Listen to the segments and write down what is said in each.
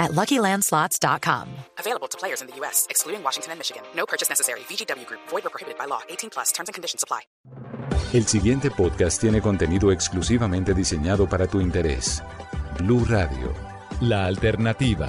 at LuckyLandSlots.com. Available to players in the U.S., excluding Washington and Michigan. No purchase necessary. VGW Group. Void or prohibited by law. 18 plus. Terms and conditions apply. El siguiente podcast tiene contenido exclusivamente diseñado para tu interés. Blue Radio, la alternativa.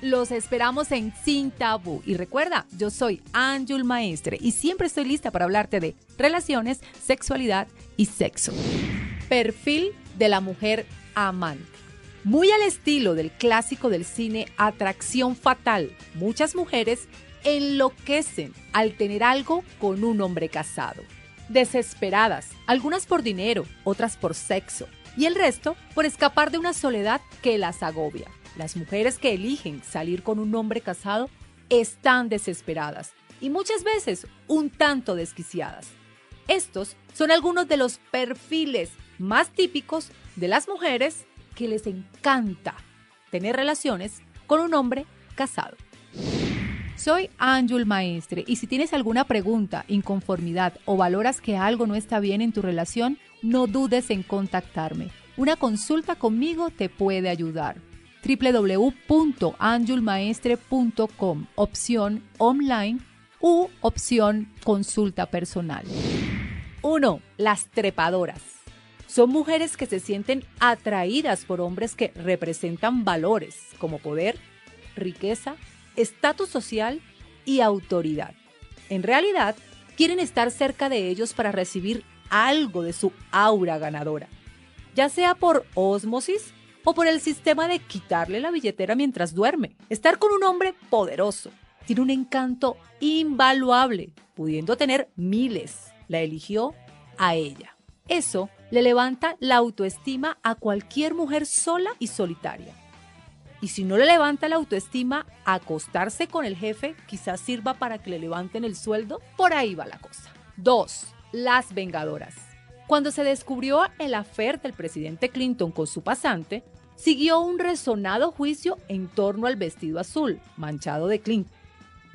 Los esperamos en Sin Tabú. Y recuerda, yo soy Anjul Maestre y siempre estoy lista para hablarte de relaciones, sexualidad y sexo. Perfil de la mujer amante. Muy al estilo del clásico del cine Atracción Fatal, muchas mujeres enloquecen al tener algo con un hombre casado. Desesperadas, algunas por dinero, otras por sexo, y el resto por escapar de una soledad que las agobia. Las mujeres que eligen salir con un hombre casado están desesperadas y muchas veces un tanto desquiciadas. Estos son algunos de los perfiles más típicos de las mujeres que les encanta tener relaciones con un hombre casado. Soy Anjul Maestre y si tienes alguna pregunta, inconformidad o valoras que algo no está bien en tu relación, no dudes en contactarme. Una consulta conmigo te puede ayudar www.anjulmaestre.com, opción online u opción consulta personal. 1. Las trepadoras. Son mujeres que se sienten atraídas por hombres que representan valores como poder, riqueza, estatus social y autoridad. En realidad, quieren estar cerca de ellos para recibir algo de su aura ganadora, ya sea por osmosis o por el sistema de quitarle la billetera mientras duerme. Estar con un hombre poderoso tiene un encanto invaluable, pudiendo tener miles. La eligió a ella. Eso le levanta la autoestima a cualquier mujer sola y solitaria. Y si no le levanta la autoestima, acostarse con el jefe quizás sirva para que le levanten el sueldo. Por ahí va la cosa. 2. Las vengadoras. Cuando se descubrió el afer del presidente Clinton con su pasante, siguió un resonado juicio en torno al vestido azul, manchado de Clinton,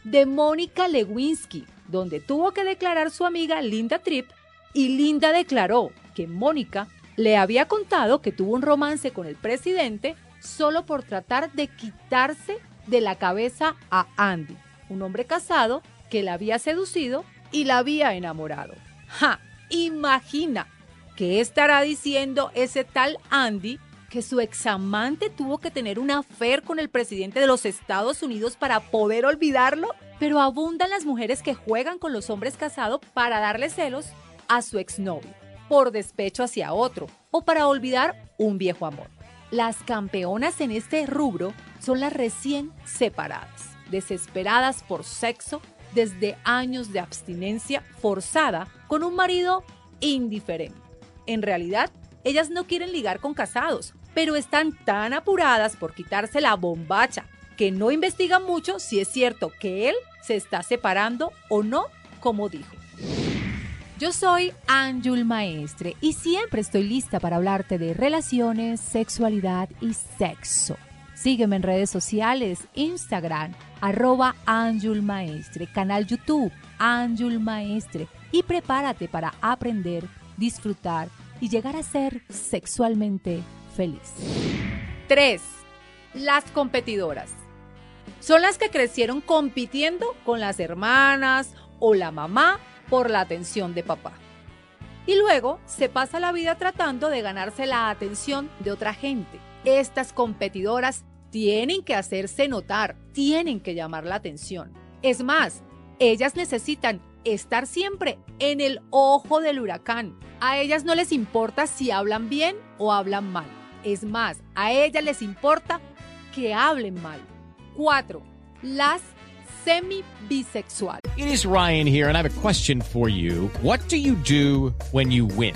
de Mónica Lewinsky, donde tuvo que declarar su amiga Linda Tripp, y Linda declaró que Mónica le había contado que tuvo un romance con el presidente solo por tratar de quitarse de la cabeza a Andy, un hombre casado que la había seducido y la había enamorado. ¡Ja! Imagina qué estará diciendo ese tal Andy que su examante tuvo que tener una affair con el presidente de los Estados Unidos para poder olvidarlo. Pero abundan las mujeres que juegan con los hombres casados para darle celos a su exnovio, por despecho hacia otro o para olvidar un viejo amor. Las campeonas en este rubro son las recién separadas, desesperadas por sexo desde años de abstinencia forzada con un marido indiferente. En realidad, ellas no quieren ligar con casados, pero están tan apuradas por quitarse la bombacha que no investigan mucho si es cierto que él se está separando o no, como dijo. Yo soy Anjul Maestre y siempre estoy lista para hablarte de relaciones, sexualidad y sexo. Sígueme en redes sociales, Instagram, arroba Anjul Maestre, canal YouTube, Anjul Maestre, y prepárate para aprender, disfrutar y llegar a ser sexualmente feliz. 3. Las competidoras. Son las que crecieron compitiendo con las hermanas o la mamá por la atención de papá. Y luego se pasa la vida tratando de ganarse la atención de otra gente. Estas competidoras tienen que hacerse notar, tienen que llamar la atención. Es más, ellas necesitan estar siempre en el ojo del huracán. A ellas no les importa si hablan bien o hablan mal. Es más, a ellas les importa que hablen mal. 4. Las semi-bisexual. It is Ryan here, and I have a question for you. What do you do when you win?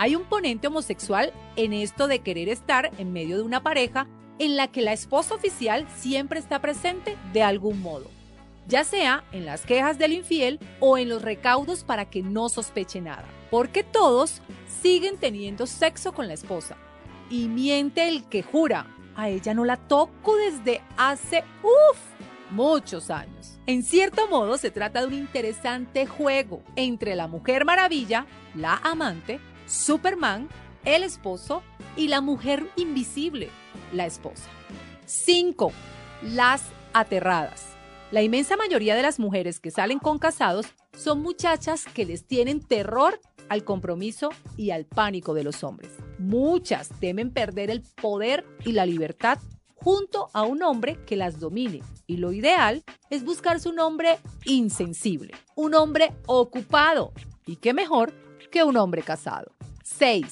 Hay un ponente homosexual en esto de querer estar en medio de una pareja en la que la esposa oficial siempre está presente de algún modo, ya sea en las quejas del infiel o en los recaudos para que no sospeche nada, porque todos siguen teniendo sexo con la esposa. Y miente el que jura, a ella no la toco desde hace, uff, muchos años. En cierto modo se trata de un interesante juego entre la Mujer Maravilla, la amante, Superman, el esposo y la mujer invisible, la esposa. 5. Las aterradas. La inmensa mayoría de las mujeres que salen con casados son muchachas que les tienen terror al compromiso y al pánico de los hombres. Muchas temen perder el poder y la libertad junto a un hombre que las domine. Y lo ideal es buscarse un hombre insensible, un hombre ocupado. Y qué mejor que un hombre casado. 6.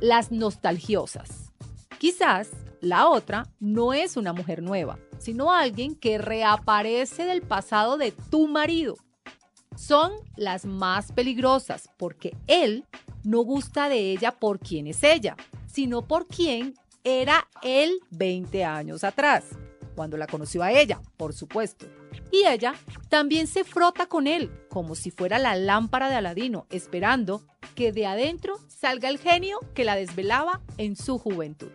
Las nostalgiosas. Quizás la otra no es una mujer nueva, sino alguien que reaparece del pasado de tu marido. Son las más peligrosas porque él no gusta de ella por quien es ella, sino por quien era él 20 años atrás, cuando la conoció a ella, por supuesto. Y ella también se frota con él, como si fuera la lámpara de Aladino, esperando que de adentro salga el genio que la desvelaba en su juventud.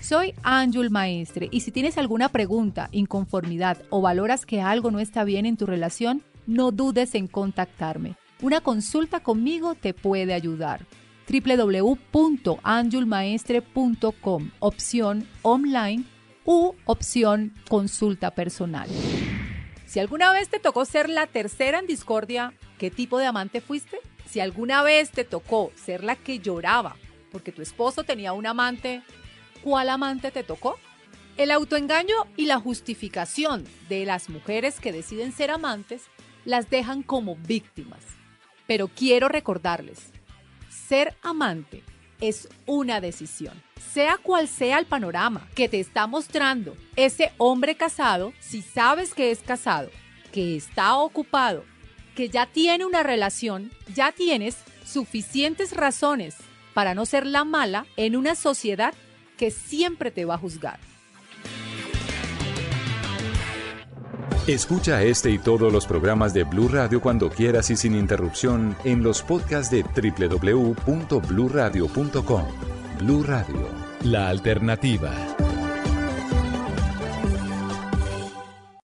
Soy Ángel Maestre y si tienes alguna pregunta, inconformidad o valoras que algo no está bien en tu relación, no dudes en contactarme. Una consulta conmigo te puede ayudar. www.angelmaestre.com, opción online u opción consulta personal. Si alguna vez te tocó ser la tercera en discordia, ¿qué tipo de amante fuiste? Si alguna vez te tocó ser la que lloraba porque tu esposo tenía un amante cuál amante te tocó. El autoengaño y la justificación de las mujeres que deciden ser amantes las dejan como víctimas. Pero quiero recordarles, ser amante es una decisión. Sea cual sea el panorama que te está mostrando ese hombre casado, si sabes que es casado, que está ocupado, que ya tiene una relación, ya tienes suficientes razones para no ser la mala en una sociedad que siempre te va a juzgar. Escucha este y todos los programas de Blue Radio cuando quieras y sin interrupción en los podcasts de www.bluradio.com. Blue Radio, la alternativa.